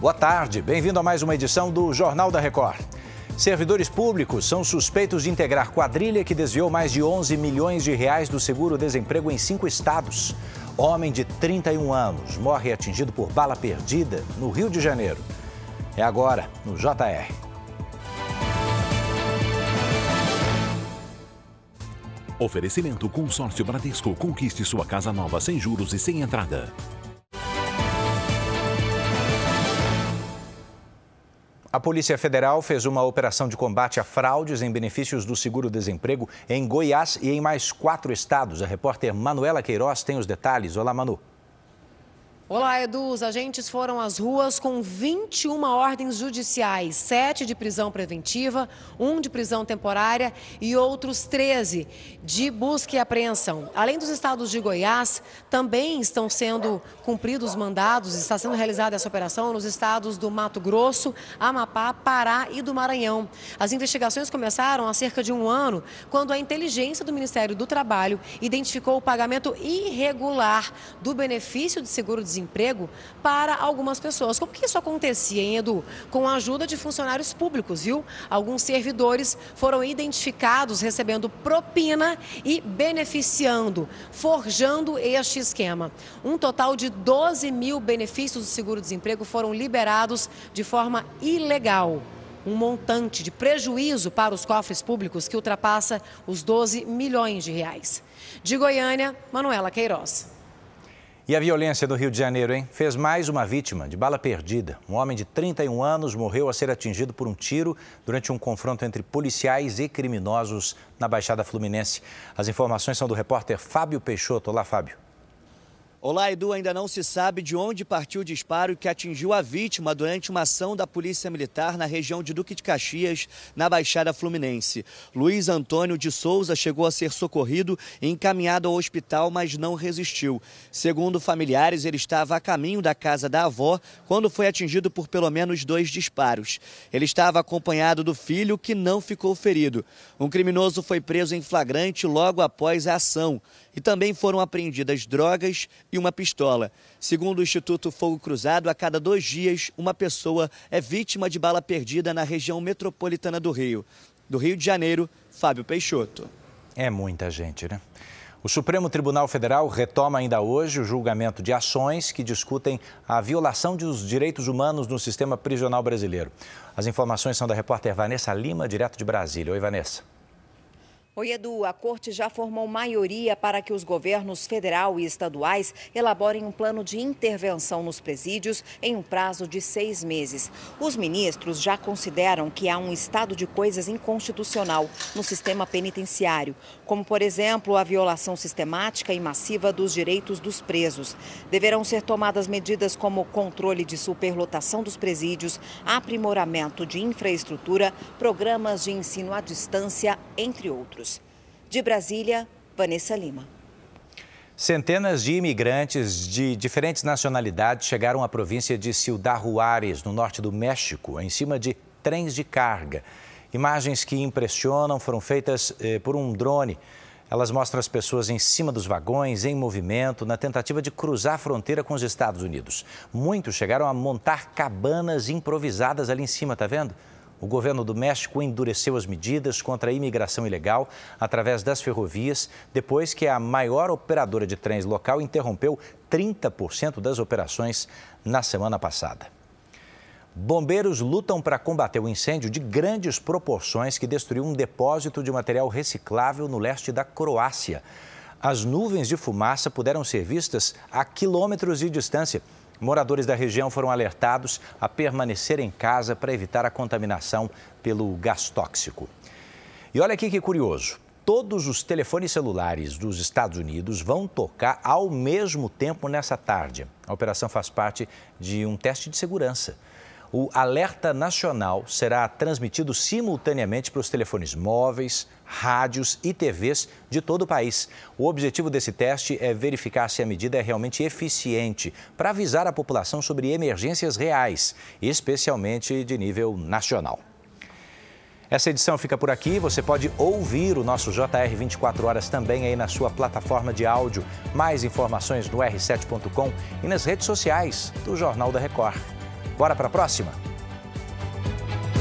Boa tarde, bem-vindo a mais uma edição do Jornal da Record. Servidores públicos são suspeitos de integrar quadrilha que desviou mais de 11 milhões de reais do seguro-desemprego em cinco estados. Homem de 31 anos morre atingido por bala perdida no Rio de Janeiro. É agora, no JR. Oferecimento Consórcio Bradesco. Conquiste sua casa nova sem juros e sem entrada. A Polícia Federal fez uma operação de combate a fraudes em benefícios do seguro-desemprego em Goiás e em mais quatro estados. A repórter Manuela Queiroz tem os detalhes. Olá, Manu. Olá, Edu. Os agentes foram às ruas com 21 ordens judiciais, sete de prisão preventiva, um de prisão temporária e outros 13 de busca e apreensão. Além dos estados de Goiás, também estão sendo cumpridos mandados, está sendo realizada essa operação nos estados do Mato Grosso, Amapá, Pará e do Maranhão. As investigações começaram há cerca de um ano, quando a inteligência do Ministério do Trabalho identificou o pagamento irregular do benefício de seguro-desemprego desemprego para algumas pessoas. Como que isso acontecia, hein, Edu? Com a ajuda de funcionários públicos, viu? Alguns servidores foram identificados recebendo propina e beneficiando, forjando este esquema. Um total de 12 mil benefícios do seguro-desemprego foram liberados de forma ilegal um montante de prejuízo para os cofres públicos que ultrapassa os 12 milhões de reais. De Goiânia, Manuela Queiroz. E a violência do Rio de Janeiro, hein? Fez mais uma vítima de bala perdida. Um homem de 31 anos morreu a ser atingido por um tiro durante um confronto entre policiais e criminosos na Baixada Fluminense. As informações são do repórter Fábio Peixoto. Olá, Fábio. Olá, Edu. Ainda não se sabe de onde partiu o disparo que atingiu a vítima durante uma ação da Polícia Militar na região de Duque de Caxias, na Baixada Fluminense. Luiz Antônio de Souza chegou a ser socorrido e encaminhado ao hospital, mas não resistiu. Segundo familiares, ele estava a caminho da casa da avó quando foi atingido por pelo menos dois disparos. Ele estava acompanhado do filho, que não ficou ferido. Um criminoso foi preso em flagrante logo após a ação. E também foram apreendidas drogas e uma pistola. Segundo o Instituto Fogo Cruzado, a cada dois dias, uma pessoa é vítima de bala perdida na região metropolitana do Rio. Do Rio de Janeiro, Fábio Peixoto. É muita gente, né? O Supremo Tribunal Federal retoma ainda hoje o julgamento de ações que discutem a violação dos direitos humanos no sistema prisional brasileiro. As informações são da repórter Vanessa Lima, direto de Brasília. Oi, Vanessa. Oi, Edu. A corte já formou maioria para que os governos federal e estaduais elaborem um plano de intervenção nos presídios em um prazo de seis meses. Os ministros já consideram que há um estado de coisas inconstitucional no sistema penitenciário, como, por exemplo, a violação sistemática e massiva dos direitos dos presos. Deverão ser tomadas medidas como controle de superlotação dos presídios, aprimoramento de infraestrutura, programas de ensino à distância, entre outros. De Brasília, Vanessa Lima. Centenas de imigrantes de diferentes nacionalidades chegaram à província de Ciudad Juárez, no norte do México, em cima de trens de carga. Imagens que impressionam foram feitas eh, por um drone. Elas mostram as pessoas em cima dos vagões, em movimento, na tentativa de cruzar a fronteira com os Estados Unidos. Muitos chegaram a montar cabanas improvisadas ali em cima, tá vendo? O governo do México endureceu as medidas contra a imigração ilegal através das ferrovias, depois que a maior operadora de trens local interrompeu 30% das operações na semana passada. Bombeiros lutam para combater o incêndio de grandes proporções que destruiu um depósito de material reciclável no leste da Croácia. As nuvens de fumaça puderam ser vistas a quilômetros de distância Moradores da região foram alertados a permanecer em casa para evitar a contaminação pelo gás tóxico. E olha aqui que curioso: todos os telefones celulares dos Estados Unidos vão tocar ao mesmo tempo nessa tarde. A operação faz parte de um teste de segurança o alerta nacional será transmitido simultaneamente para os telefones móveis, rádios e TVs de todo o país. O objetivo desse teste é verificar se a medida é realmente eficiente para avisar a população sobre emergências reais, especialmente de nível nacional. Essa edição fica por aqui. Você pode ouvir o nosso JR 24 horas também aí na sua plataforma de áudio. Mais informações no r7.com e nas redes sociais do Jornal da Record. Bora para a próxima?